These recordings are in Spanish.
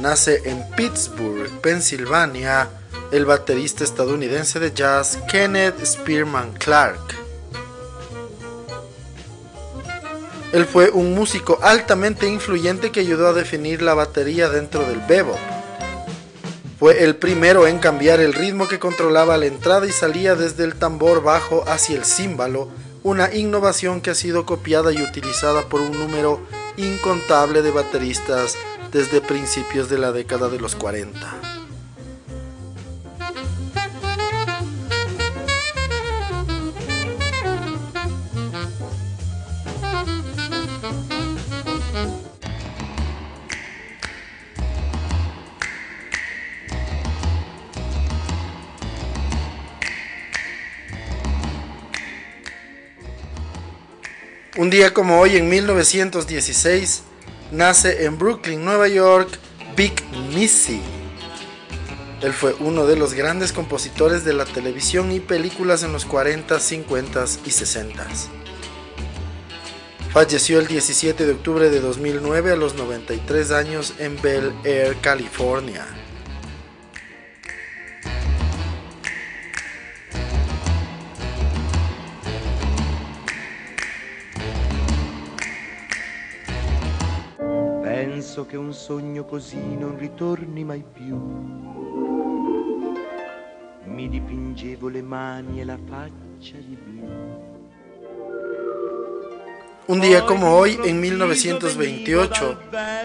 nace en Pittsburgh, Pensilvania, el baterista estadounidense de jazz Kenneth Spearman Clark. Él fue un músico altamente influyente que ayudó a definir la batería dentro del bebop. Fue el primero en cambiar el ritmo que controlaba la entrada y salía desde el tambor bajo hacia el címbalo, una innovación que ha sido copiada y utilizada por un número incontable de bateristas desde principios de la década de los 40. Un día como hoy, en 1916, nace en Brooklyn, Nueva York, Big Missy. Él fue uno de los grandes compositores de la televisión y películas en los 40, 50 y 60. Falleció el 17 de octubre de 2009 a los 93 años en Bel Air, California. Che un sogno così non ritorni mai più. Mi dipingevo le mani e la faccia di blu. Un día como hoy, en 1928,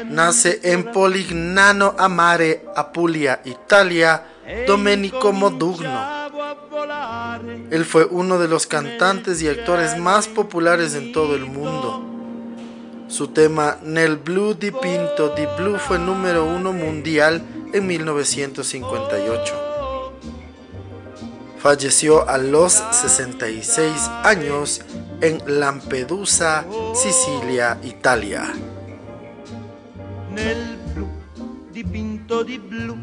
nace en Polignano a Mare, Apulia, Italia, Domenico Modugno. Él fue uno de los cantantes y actores más populares en todo el mundo. Su tema Nel Blue di Pinto di Blue fue número uno mundial en 1958. Falleció a los 66 años en Lampedusa, Sicilia, Italia. Nel blu dipinto di blu.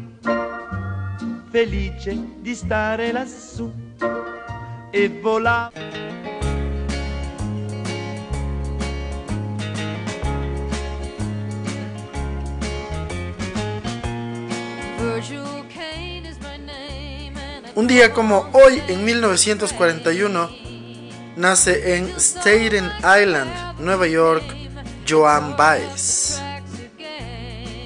Un día como hoy, en 1941, nace en Staten Island, Nueva York, Joan Baez.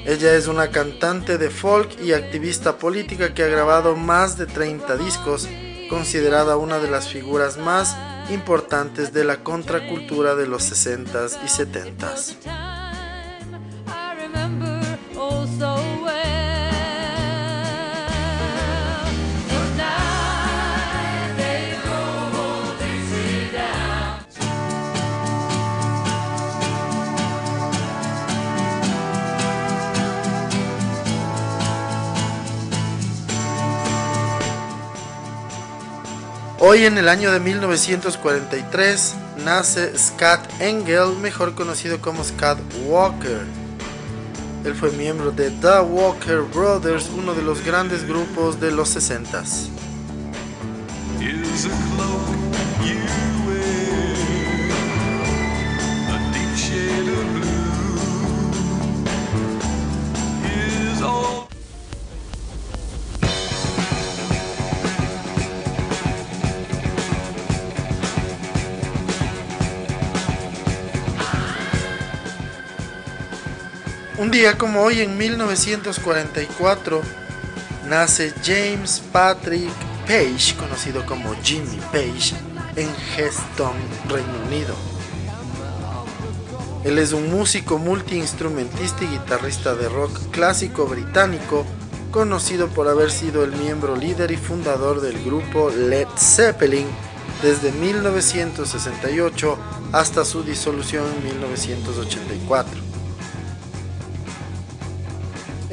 Ella es una cantante de folk y activista política que ha grabado más de 30 discos, considerada una de las figuras más importantes de la contracultura de los 60s y 70s. Hoy en el año de 1943 nace Scott Engel, mejor conocido como Scott Walker. Él fue miembro de The Walker Brothers, uno de los grandes grupos de los 60s. Un día como hoy en 1944 nace James Patrick Page, conocido como Jimmy Page, en Heston, Reino Unido. Él es un músico multiinstrumentista y guitarrista de rock clásico británico, conocido por haber sido el miembro líder y fundador del grupo Led Zeppelin desde 1968 hasta su disolución en 1984.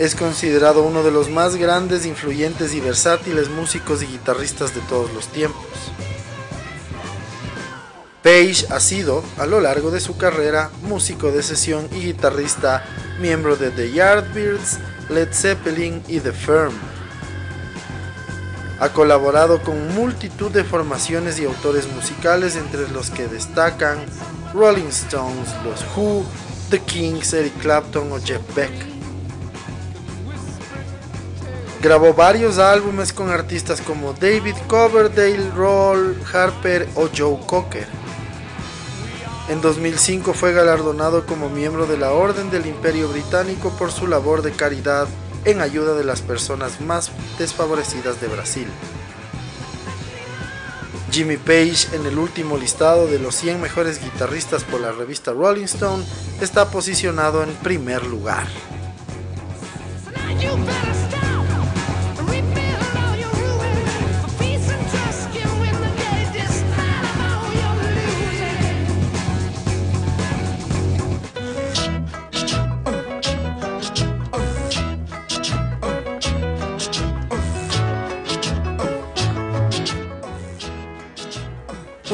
Es considerado uno de los más grandes, influyentes y versátiles músicos y guitarristas de todos los tiempos. Page ha sido, a lo largo de su carrera, músico de sesión y guitarrista, miembro de The Yardbirds, Led Zeppelin y The Firm. Ha colaborado con multitud de formaciones y autores musicales entre los que destacan Rolling Stones, Los Who, The Kings, Eric Clapton o Jeff Beck. Grabó varios álbumes con artistas como David Coverdale, Roll Harper o Joe Cocker. En 2005 fue galardonado como miembro de la Orden del Imperio Británico por su labor de caridad en ayuda de las personas más desfavorecidas de Brasil. Jimmy Page en el último listado de los 100 mejores guitarristas por la revista Rolling Stone está posicionado en primer lugar.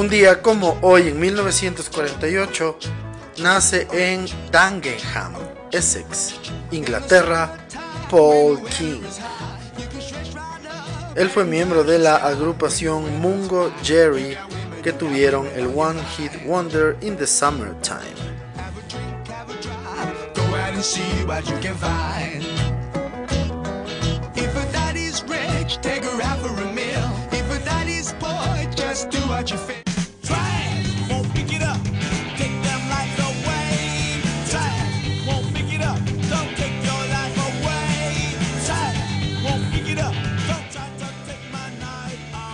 Un día como hoy, en 1948, nace en Dagenham, Essex, Inglaterra, Paul King. Él fue miembro de la agrupación Mungo Jerry que tuvieron el One Hit Wonder in the Summertime.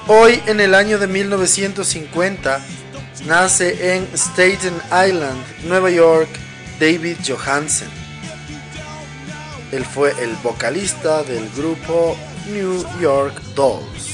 Hoy, en el año de 1950, nace en Staten Island, Nueva York, David Johansen. Él fue el vocalista del grupo New York Dolls.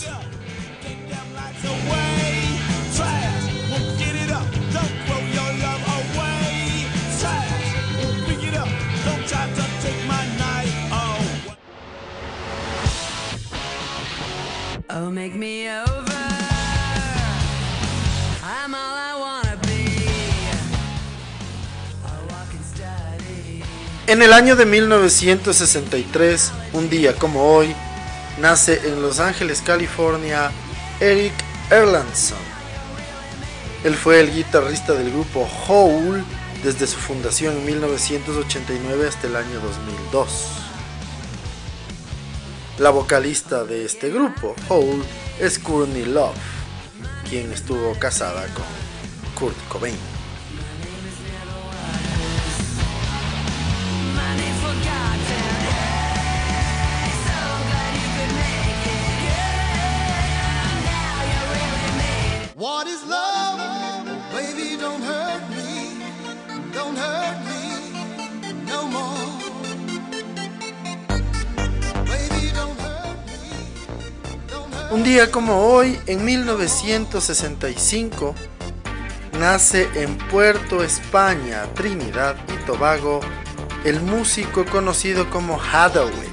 En el año de 1963, un día como hoy, nace en Los Ángeles, California, Eric Erlandson. Él fue el guitarrista del grupo Hole desde su fundación en 1989 hasta el año 2002. La vocalista de este grupo, Hole, es Courtney Love, quien estuvo casada con Kurt Cobain. Día como hoy, en 1965, nace en Puerto España, Trinidad y Tobago, el músico conocido como Hathaway.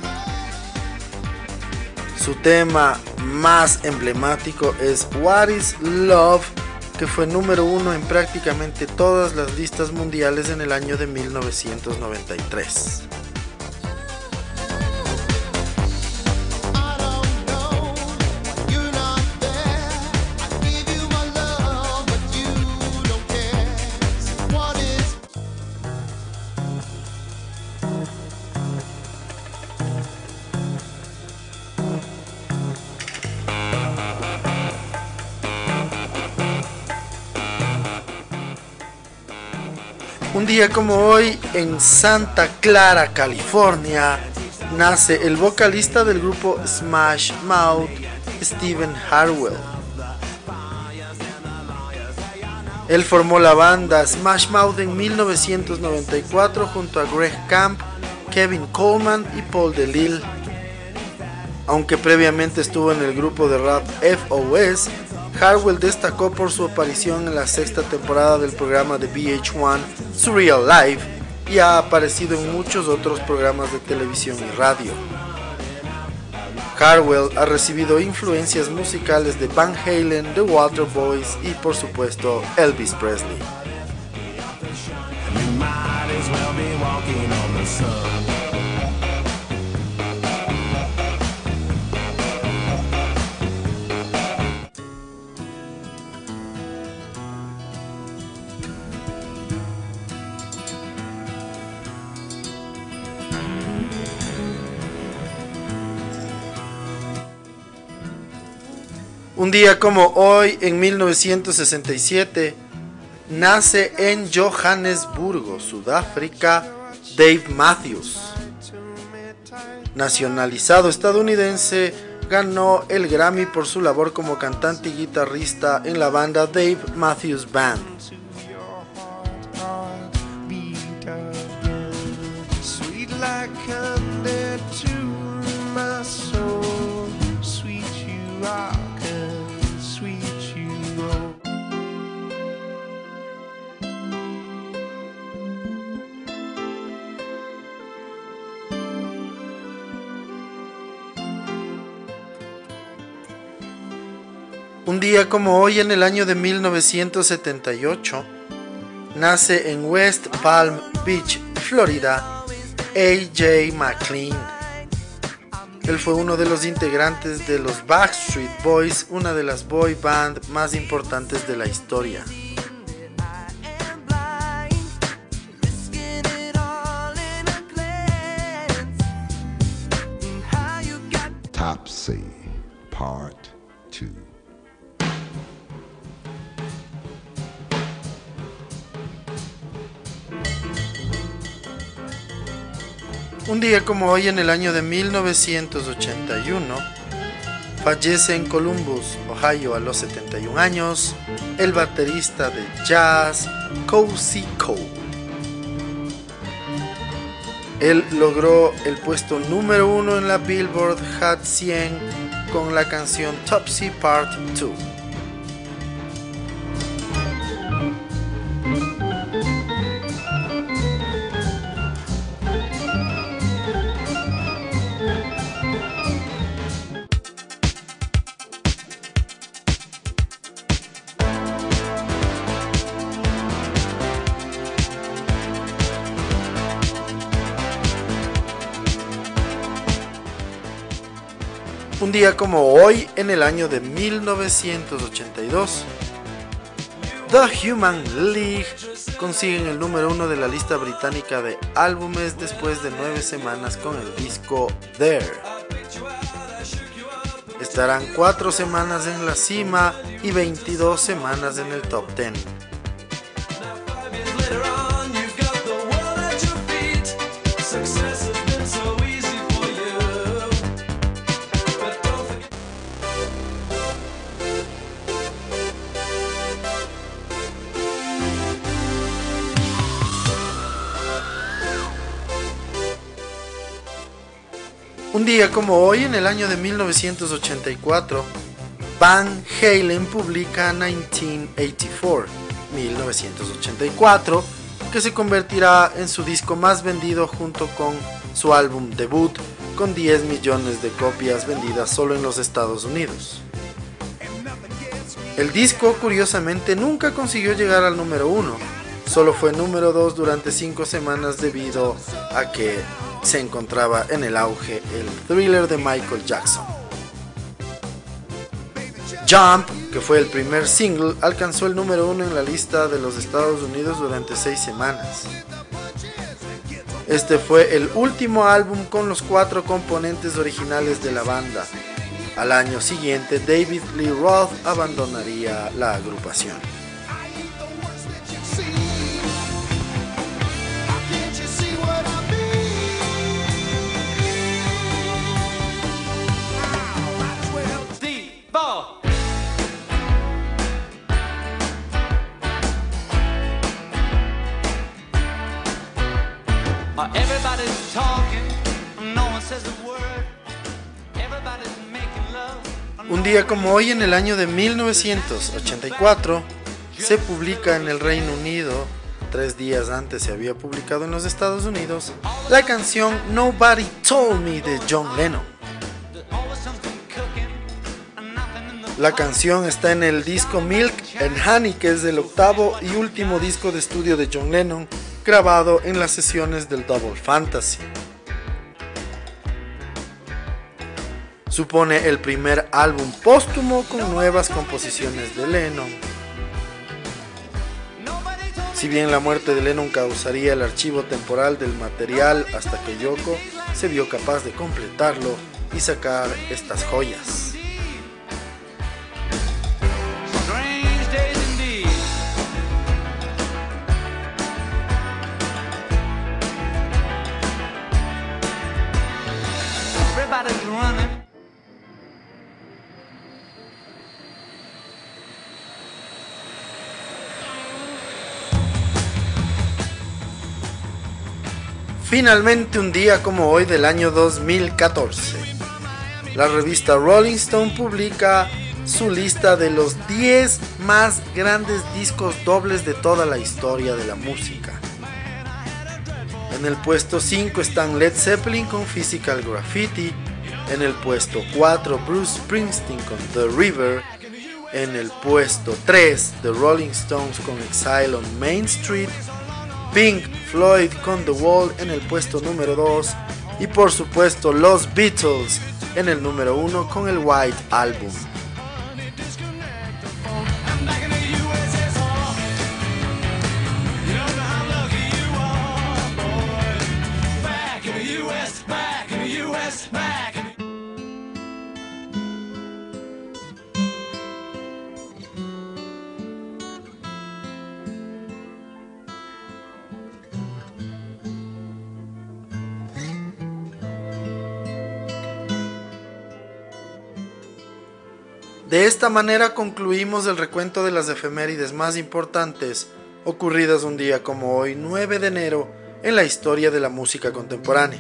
Su tema más emblemático es What is Love, que fue número uno en prácticamente todas las listas mundiales en el año de 1993. Día como hoy, en Santa Clara, California, nace el vocalista del grupo Smash Mouth, Steven Harwell. Él formó la banda Smash Mouth en 1994 junto a Greg Camp, Kevin Coleman y Paul DeLille. Aunque previamente estuvo en el grupo de rap FOS, Harwell destacó por su aparición en la sexta temporada del programa de VH1 Surreal Life, y ha aparecido en muchos otros programas de televisión y radio. Harwell ha recibido influencias musicales de Van Halen, The Waterboys y por supuesto Elvis Presley. Un día como hoy, en 1967, nace en Johannesburgo, Sudáfrica, Dave Matthews. Nacionalizado estadounidense, ganó el Grammy por su labor como cantante y guitarrista en la banda Dave Matthews Band. Un día como hoy en el año de 1978, nace en West Palm Beach, Florida, AJ McLean. Él fue uno de los integrantes de los Backstreet Boys, una de las boy band más importantes de la historia. Topsy Part Un día como hoy en el año de 1981, fallece en Columbus, Ohio a los 71 años, el baterista de jazz Cozy Cole. Él logró el puesto número uno en la Billboard Hot 100 con la canción Topsy Part 2. Como hoy, en el año de 1982, The Human League consiguen el número uno de la lista británica de álbumes después de nueve semanas con el disco There. Estarán cuatro semanas en la cima y 22 semanas en el top 10. Un día como hoy, en el año de 1984, Van Halen publica 1984, 1984, que se convertirá en su disco más vendido junto con su álbum debut, con 10 millones de copias vendidas solo en los Estados Unidos. El disco, curiosamente, nunca consiguió llegar al número 1, solo fue número 2 durante 5 semanas debido a que se encontraba en el auge el thriller de Michael Jackson. Jump, que fue el primer single, alcanzó el número uno en la lista de los Estados Unidos durante seis semanas. Este fue el último álbum con los cuatro componentes originales de la banda. Al año siguiente, David Lee Roth abandonaría la agrupación. Día como hoy en el año de 1984 se publica en el Reino Unido tres días antes se había publicado en los Estados Unidos la canción Nobody Told Me de John Lennon. La canción está en el disco Milk and Honey, que es el octavo y último disco de estudio de John Lennon, grabado en las sesiones del Double Fantasy. Supone el primer álbum póstumo con nuevas composiciones de Lennon. Si bien la muerte de Lennon causaría el archivo temporal del material hasta que Yoko se vio capaz de completarlo y sacar estas joyas. Finalmente un día como hoy del año 2014, la revista Rolling Stone publica su lista de los 10 más grandes discos dobles de toda la historia de la música. En el puesto 5 están Led Zeppelin con Physical Graffiti, en el puesto 4 Bruce Springsteen con The River, en el puesto 3 The Rolling Stones con Exile on Main Street, Pink Floyd con The Wall en el puesto número 2 y por supuesto los Beatles en el número 1 con el White Album. De esta manera concluimos el recuento de las efemérides más importantes ocurridas un día como hoy, 9 de enero, en la historia de la música contemporánea.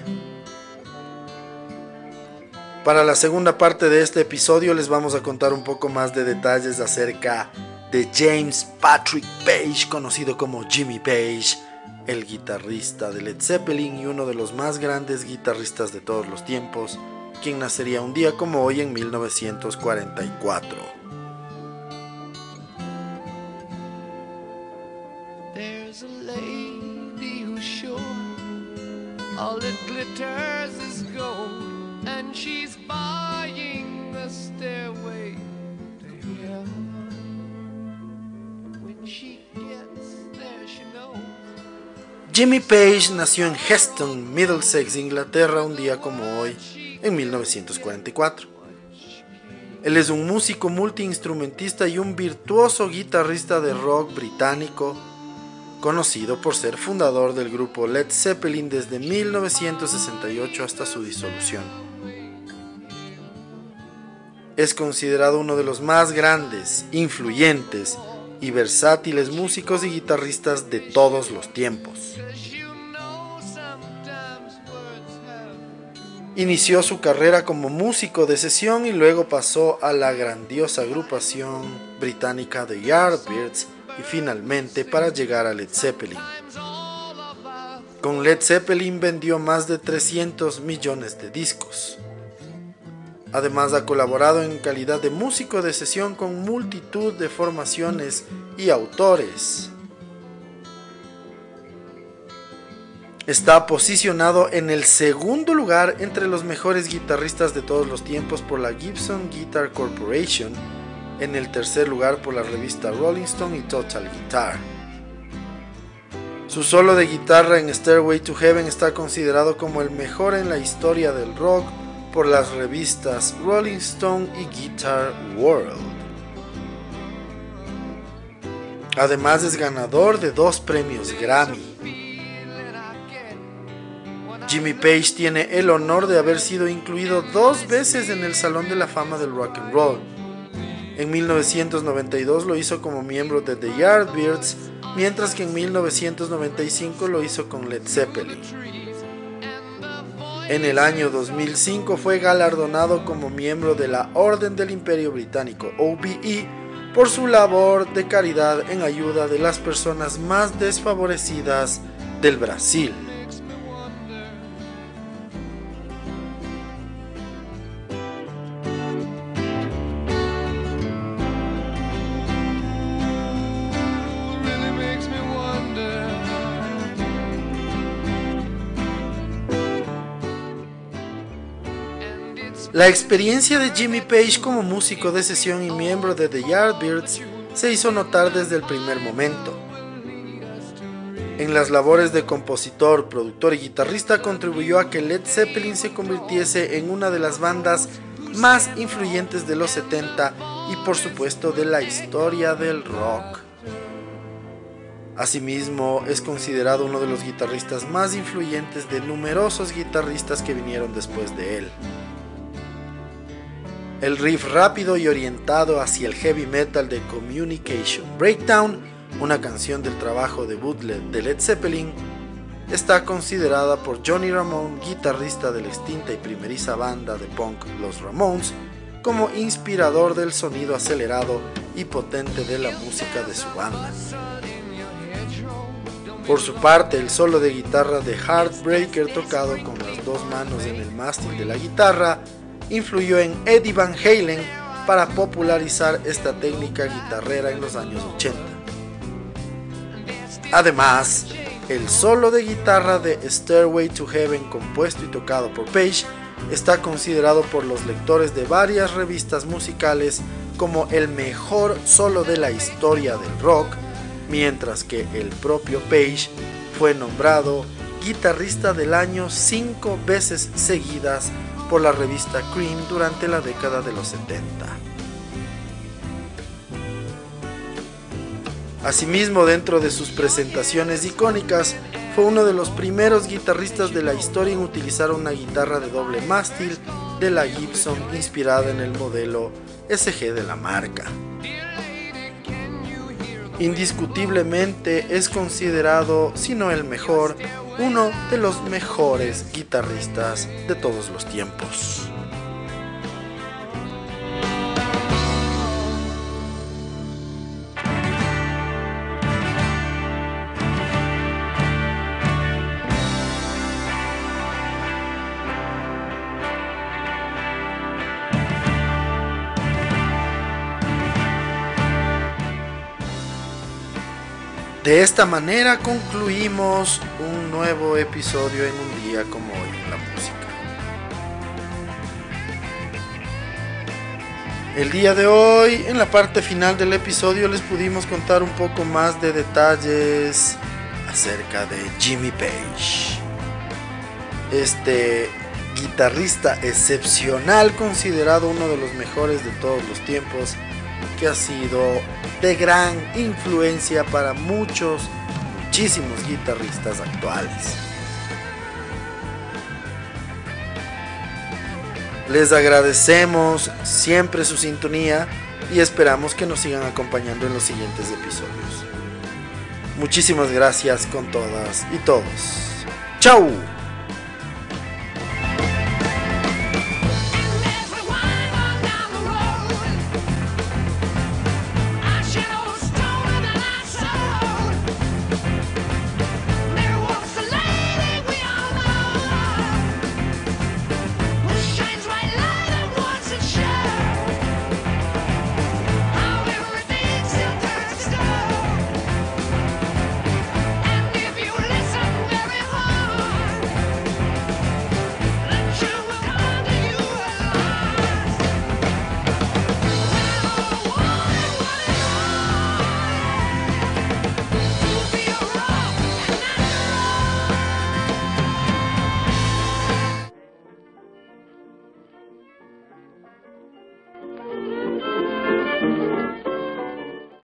Para la segunda parte de este episodio les vamos a contar un poco más de detalles acerca de James Patrick Page, conocido como Jimmy Page, el guitarrista de Led Zeppelin y uno de los más grandes guitarristas de todos los tiempos, quien nacería un día como hoy en 1944. There's a lady who's sure all that glitters is gold, and she's buying the stairway to heaven. When she gets there, she knows. Jimmy Page nació en Heston, Middlesex, Inglaterra, un día como hoy, en 1944. Él es un músico multiinstrumentista y un virtuoso guitarrista de rock británico, conocido por ser fundador del grupo Led Zeppelin desde 1968 hasta su disolución. Es considerado uno de los más grandes, influyentes y versátiles músicos y guitarristas de todos los tiempos. Inició su carrera como músico de sesión y luego pasó a la grandiosa agrupación británica The Yardbirds y finalmente para llegar a Led Zeppelin. Con Led Zeppelin vendió más de 300 millones de discos. Además ha colaborado en calidad de músico de sesión con multitud de formaciones y autores. Está posicionado en el segundo lugar entre los mejores guitarristas de todos los tiempos por la Gibson Guitar Corporation, en el tercer lugar por la revista Rolling Stone y Total Guitar. Su solo de guitarra en Stairway to Heaven está considerado como el mejor en la historia del rock por las revistas Rolling Stone y Guitar World. Además es ganador de dos premios Grammy. Jimmy Page tiene el honor de haber sido incluido dos veces en el Salón de la Fama del Rock and Roll. En 1992 lo hizo como miembro de The Yardbirds, mientras que en 1995 lo hizo con Led Zeppelin. En el año 2005 fue galardonado como miembro de la Orden del Imperio Británico, OBE, por su labor de caridad en ayuda de las personas más desfavorecidas del Brasil. La experiencia de Jimmy Page como músico de sesión y miembro de The Yardbirds se hizo notar desde el primer momento. En las labores de compositor, productor y guitarrista contribuyó a que Led Zeppelin se convirtiese en una de las bandas más influyentes de los 70 y por supuesto de la historia del rock. Asimismo, es considerado uno de los guitarristas más influyentes de numerosos guitarristas que vinieron después de él. El riff rápido y orientado hacia el heavy metal de Communication Breakdown, una canción del trabajo de bootleg de Led Zeppelin, está considerada por Johnny Ramone, guitarrista de la extinta y primeriza banda de punk Los Ramones, como inspirador del sonido acelerado y potente de la música de su banda. Por su parte, el solo de guitarra de Heartbreaker tocado con las dos manos en el mástil de la guitarra influyó en Eddie Van Halen para popularizar esta técnica guitarrera en los años 80. Además, el solo de guitarra de Stairway to Heaven compuesto y tocado por Page está considerado por los lectores de varias revistas musicales como el mejor solo de la historia del rock, mientras que el propio Page fue nombrado guitarrista del año cinco veces seguidas por la revista Cream durante la década de los 70. Asimismo, dentro de sus presentaciones icónicas, fue uno de los primeros guitarristas de la historia en utilizar una guitarra de doble mástil de la Gibson inspirada en el modelo SG de la marca. Indiscutiblemente es considerado, si no el mejor, uno de los mejores guitarristas de todos los tiempos. De esta manera concluimos un nuevo episodio en un día como hoy en la música. El día de hoy, en la parte final del episodio, les pudimos contar un poco más de detalles acerca de Jimmy Page. Este guitarrista excepcional, considerado uno de los mejores de todos los tiempos, que ha sido de gran influencia para muchos, muchísimos guitarristas actuales. Les agradecemos siempre su sintonía y esperamos que nos sigan acompañando en los siguientes episodios. Muchísimas gracias con todas y todos. ¡Chao!